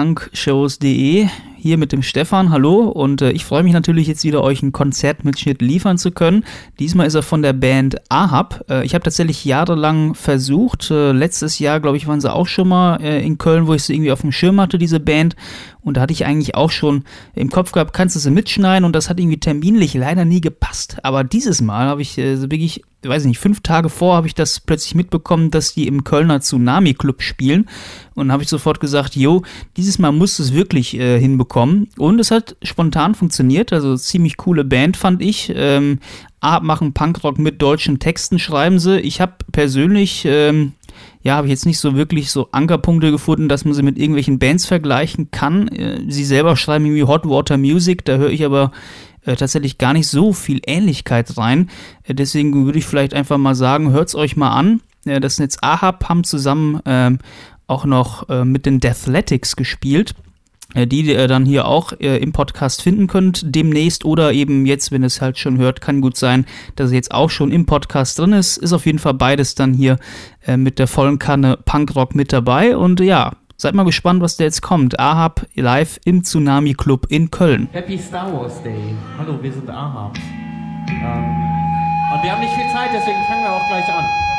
punkshows.de hier mit dem Stefan. Hallo und äh, ich freue mich natürlich jetzt wieder euch einen Konzertmitschnitt liefern zu können. Diesmal ist er von der Band Ahab. Äh, ich habe tatsächlich jahrelang versucht. Äh, letztes Jahr, glaube ich, waren sie auch schon mal äh, in Köln, wo ich sie irgendwie auf dem Schirm hatte, diese Band. Und da hatte ich eigentlich auch schon im Kopf gehabt, kannst du sie mitschneiden und das hat irgendwie terminlich leider nie gepasst. Aber dieses Mal habe ich äh, wirklich, weiß ich nicht, fünf Tage vor habe ich das plötzlich mitbekommen, dass die im Kölner Tsunami Club spielen. Und habe ich sofort gesagt, jo, dieses Mal musst du es wirklich äh, hinbekommen. Und es hat spontan funktioniert, also ziemlich coole Band fand ich. Ähm, machen Punkrock mit deutschen Texten, schreiben sie. Ich habe persönlich ähm, ja, habe ich jetzt nicht so wirklich so Ankerpunkte gefunden, dass man sie mit irgendwelchen Bands vergleichen kann. Äh, sie selber schreiben irgendwie Hot Water Music, da höre ich aber äh, tatsächlich gar nicht so viel Ähnlichkeit rein. Äh, deswegen würde ich vielleicht einfach mal sagen, hört's euch mal an. Äh, das Netz Ahab haben zusammen ähm, auch noch äh, mit den Deathletics gespielt. Äh, die ihr dann hier auch äh, im Podcast finden könnt demnächst oder eben jetzt, wenn es halt schon hört, kann gut sein, dass es jetzt auch schon im Podcast drin ist. Ist auf jeden Fall beides dann hier äh, mit der vollen Kanne Punkrock mit dabei und ja, seid mal gespannt, was da jetzt kommt. Ahab live im Tsunami Club in Köln. Happy Star Wars Day. Hallo, wir sind Ahab. Ähm, und wir haben nicht viel Zeit, deswegen fangen wir auch gleich an.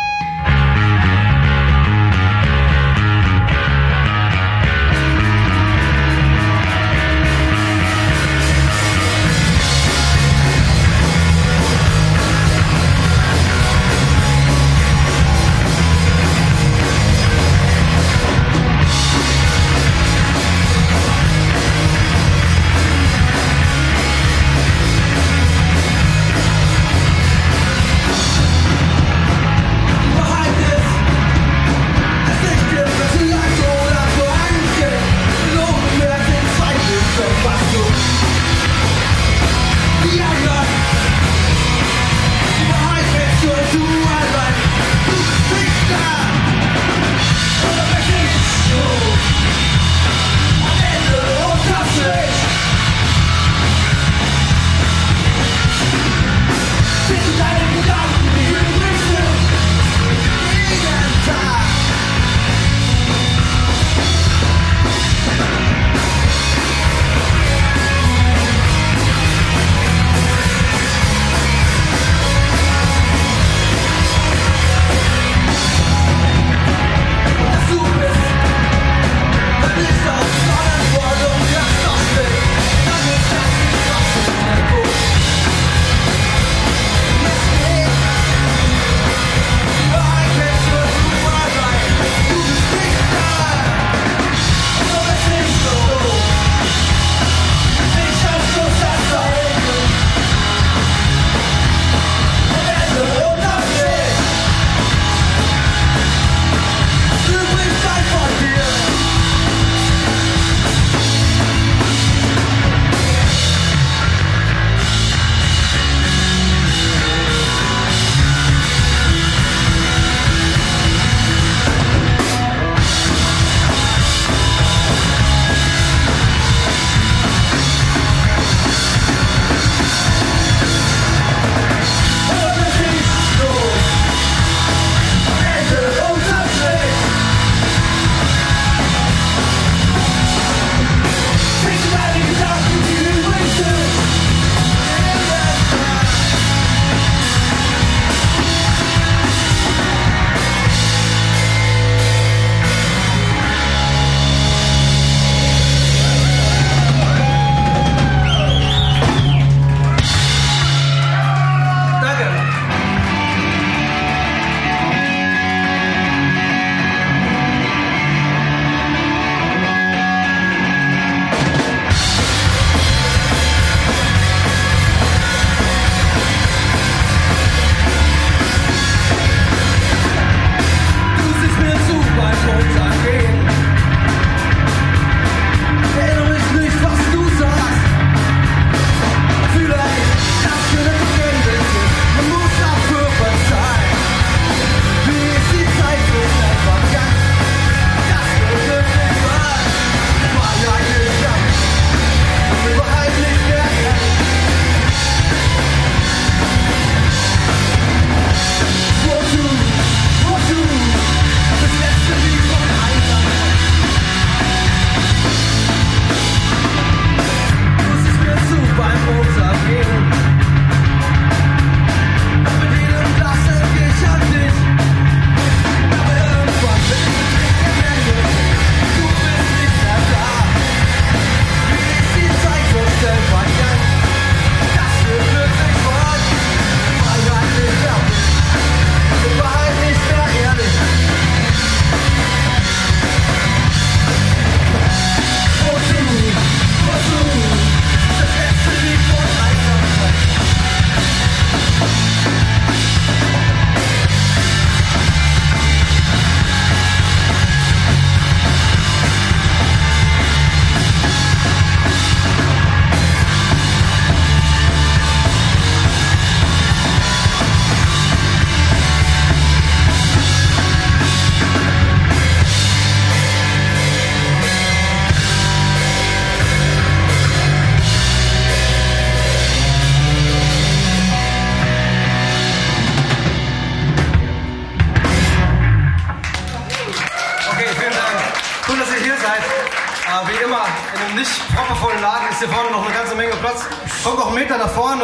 In einem nicht proppervollen Laden ist hier vorne noch eine ganze Menge Platz. Kommt noch einen Meter nach vorne.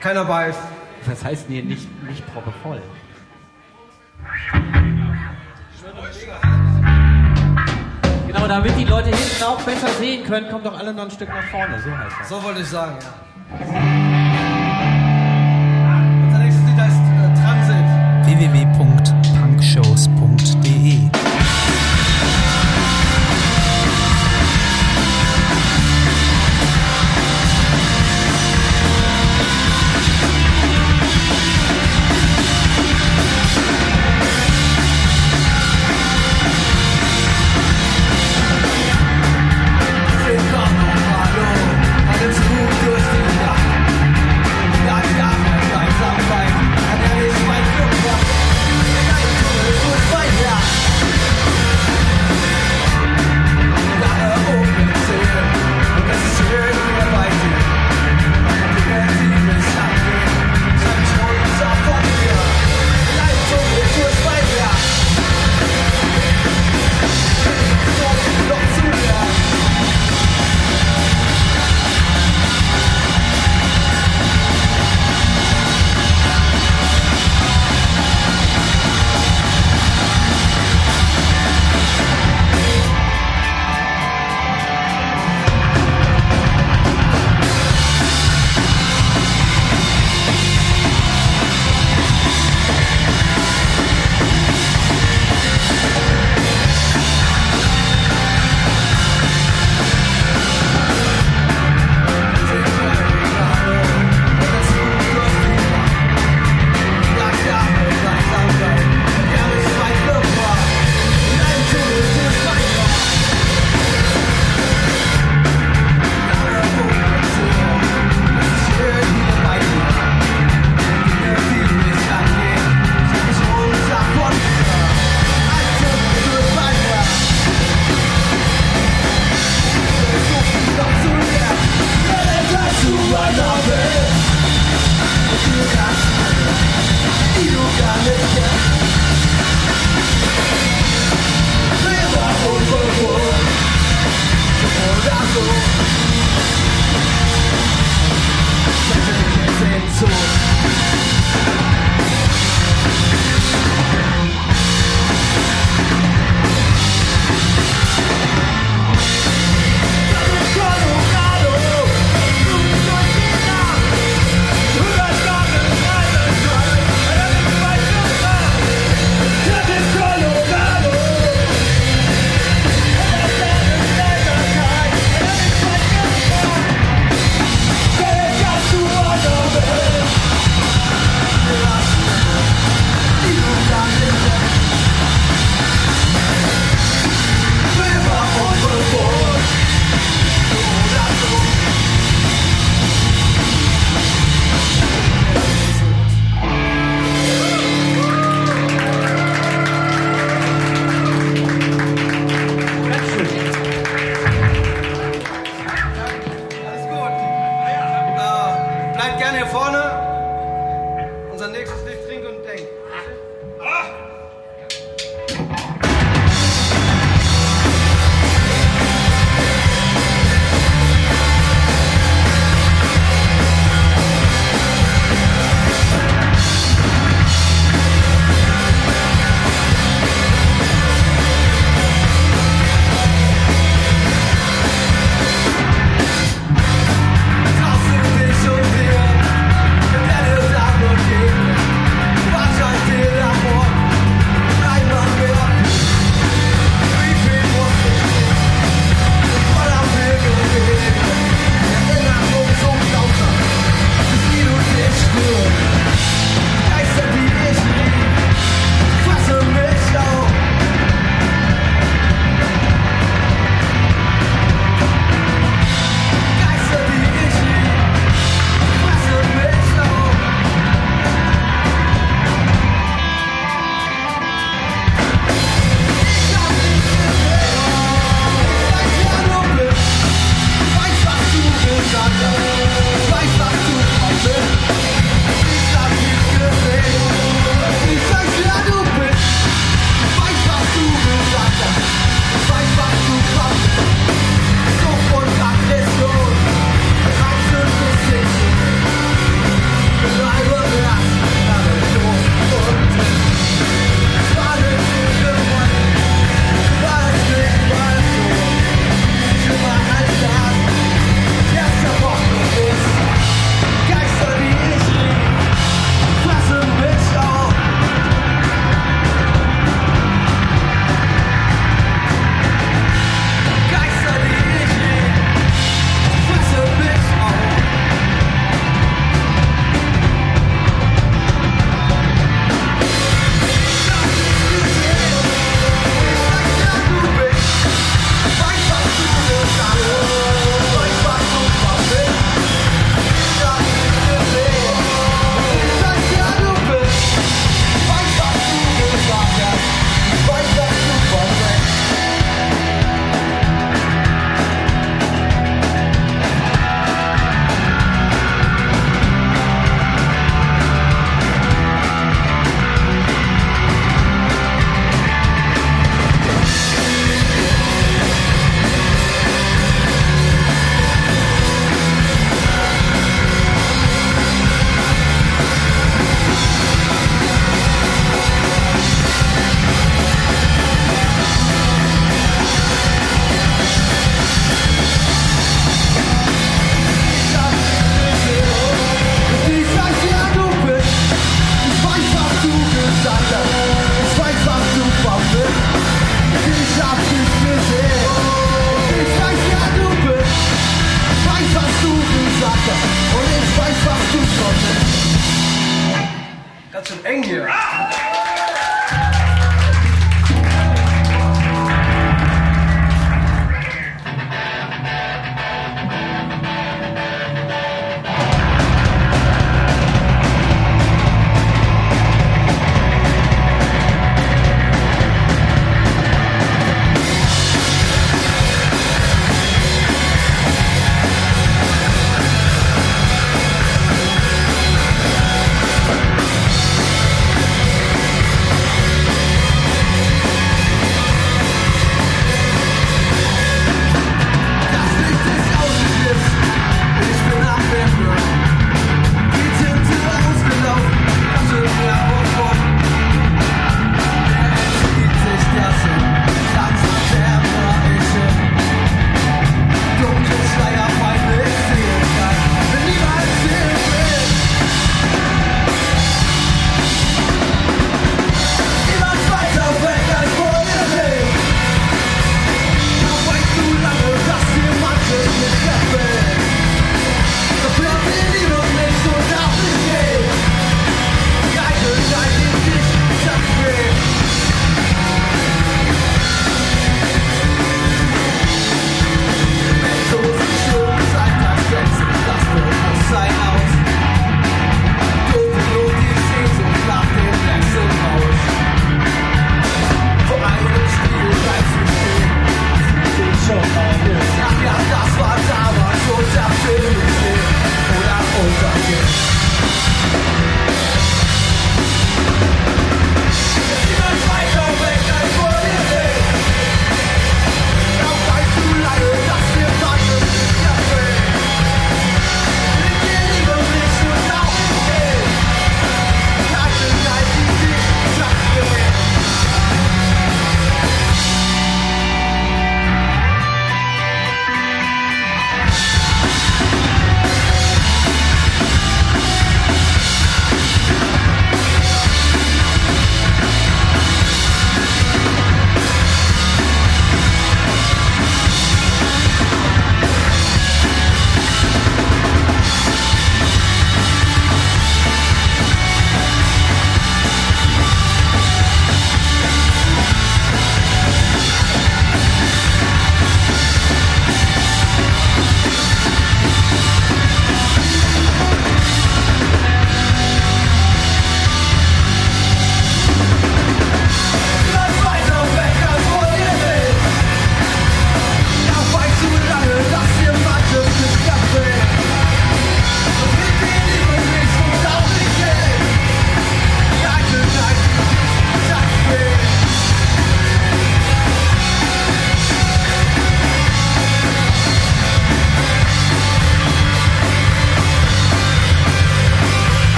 Keiner beißt. Was heißt denn hier nicht, nicht proppevoll? Genau, damit die Leute hinten auch besser sehen können, kommt doch alle noch ein Stück nach vorne. So heißt das. So wollte ich sagen, ja. Unser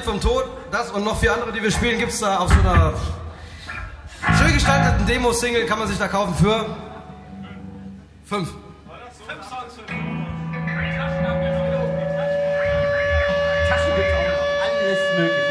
Lied vom Tod, das und noch vier andere, die wir spielen, gibt es da auf so einer schön gestalteten Demo-Single, kann man sich da kaufen für fünf. Fünf Songs für Taschen haben wir noch. Taschen gibt auch noch. Alles mögliche.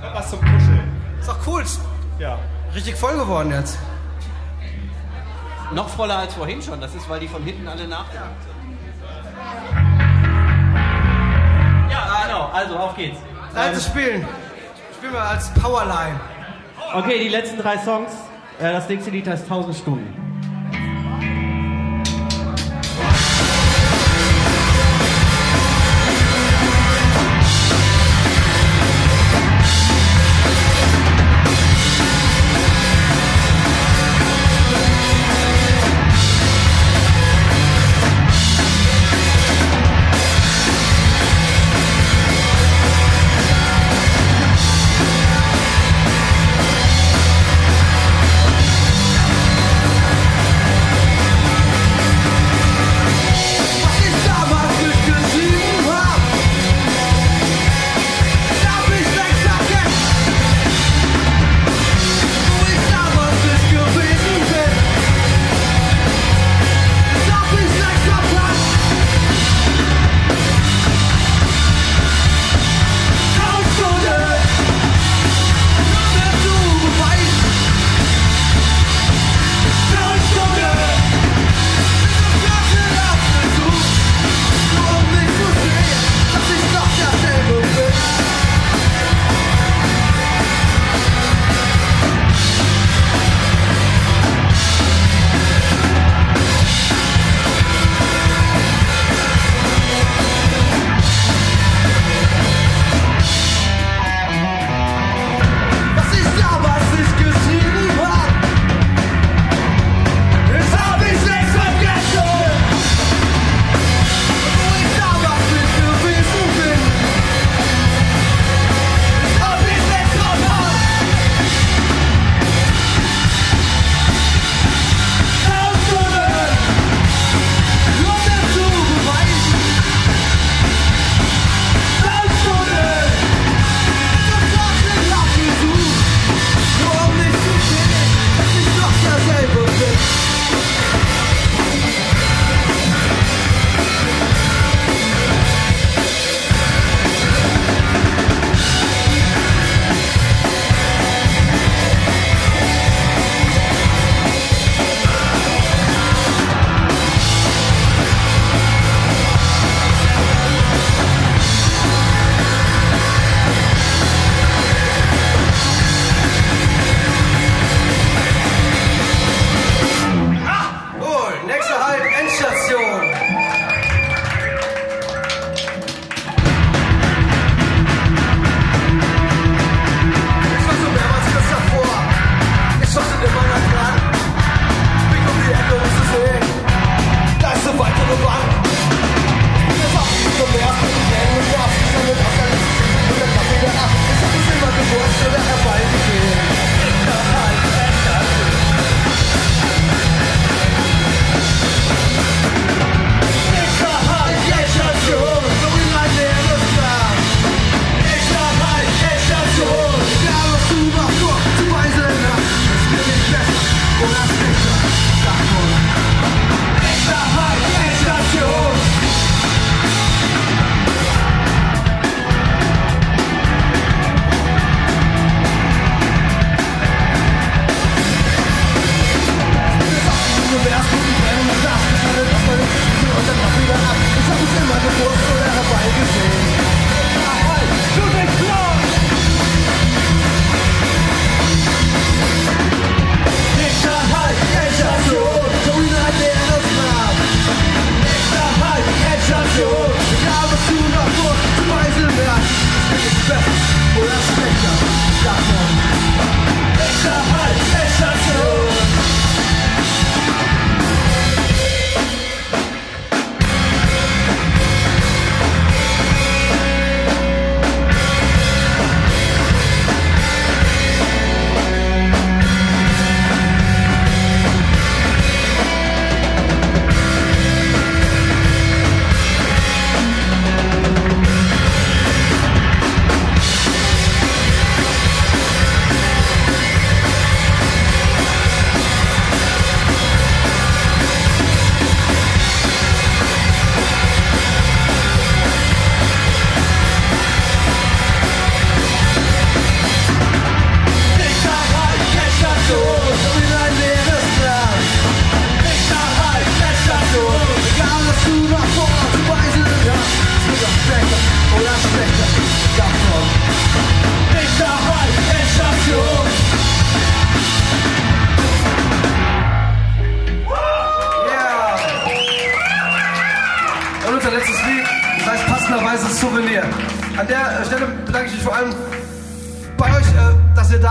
Hab was zum Kuscheln. Ist doch cool. Ja. Richtig voll geworden jetzt. Noch voller als vorhin schon. Das ist, weil die von hinten alle nachgedrückt sind. Ja, genau. Also, auf geht's. Zeit zu spielen. Spielen wir als Powerline. Okay, die letzten drei Songs. Äh, das nächste Lied heißt 1000 Stunden.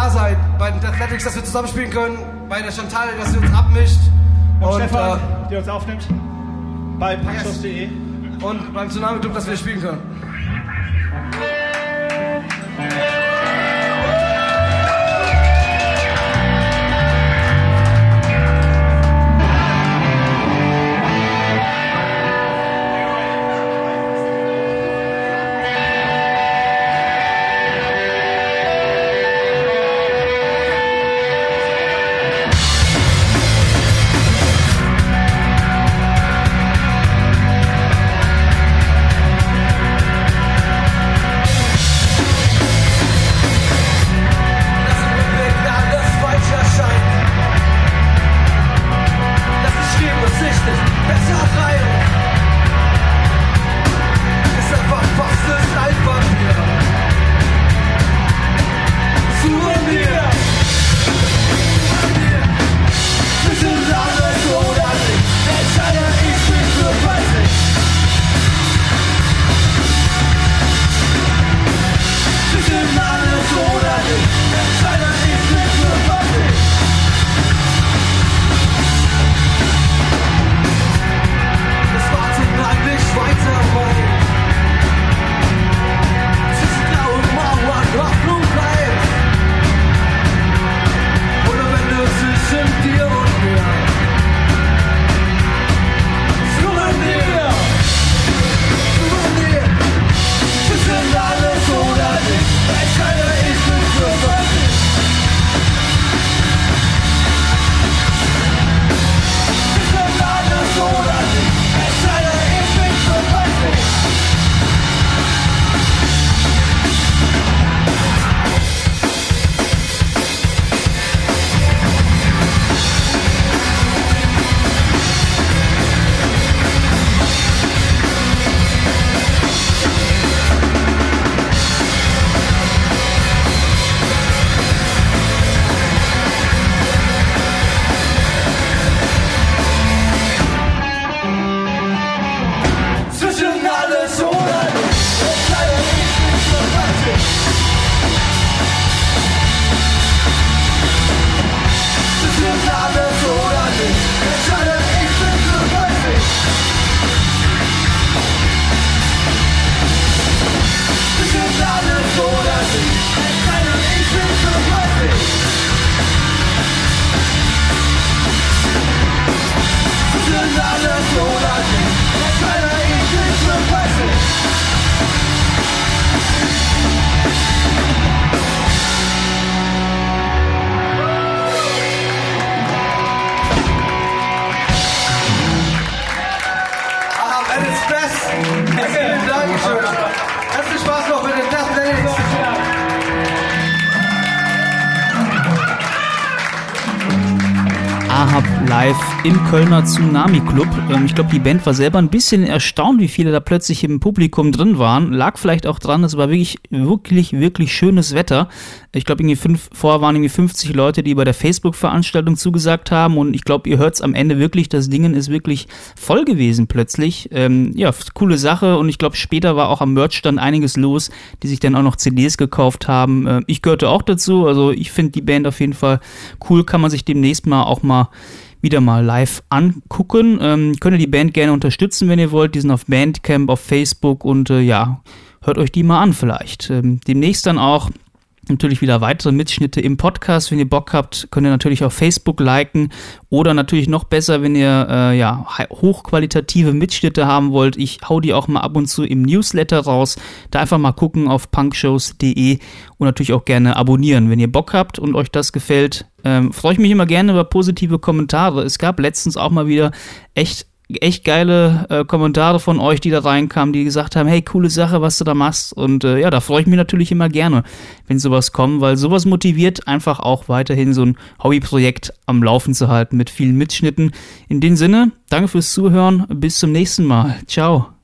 Da seid, bei den Athletics, dass wir zusammenspielen können, bei der Chantal, dass sie uns abmischt. Und, Und, Stefan, äh, der uns aufnimmt. Bei punkshows.de. und beim Tsunami Club, dass wir spielen können. Im Kölner Tsunami Club. Ähm, ich glaube, die Band war selber ein bisschen erstaunt, wie viele da plötzlich im Publikum drin waren. Lag vielleicht auch dran, es war wirklich, wirklich, wirklich schönes Wetter. Ich glaube, irgendwie fünf, vorher waren irgendwie 50 Leute, die bei der Facebook-Veranstaltung zugesagt haben und ich glaube, ihr hört es am Ende wirklich, das Ding ist wirklich voll gewesen plötzlich. Ähm, ja, coole Sache und ich glaube, später war auch am Merchstand einiges los, die sich dann auch noch CDs gekauft haben. Äh, ich gehörte auch dazu, also ich finde die Band auf jeden Fall cool, kann man sich demnächst mal auch mal wieder mal live angucken. Ähm, könnt ihr die Band gerne unterstützen, wenn ihr wollt. Die sind auf Bandcamp, auf Facebook und äh, ja, hört euch die mal an vielleicht. Ähm, demnächst dann auch natürlich wieder weitere Mitschnitte im Podcast. Wenn ihr Bock habt, könnt ihr natürlich auf Facebook liken oder natürlich noch besser, wenn ihr äh, ja, hochqualitative Mitschnitte haben wollt. Ich hau die auch mal ab und zu im Newsletter raus. Da einfach mal gucken auf punkshows.de und natürlich auch gerne abonnieren. Wenn ihr Bock habt und euch das gefällt, ähm, freue ich mich immer gerne über positive Kommentare. Es gab letztens auch mal wieder echt echt geile äh, Kommentare von euch, die da reinkamen, die gesagt haben, hey, coole Sache, was du da machst. Und äh, ja, da freue ich mich natürlich immer gerne, wenn sowas kommt, weil sowas motiviert einfach auch weiterhin so ein Hobbyprojekt am Laufen zu halten mit vielen Mitschnitten. In dem Sinne, danke fürs Zuhören, bis zum nächsten Mal. Ciao.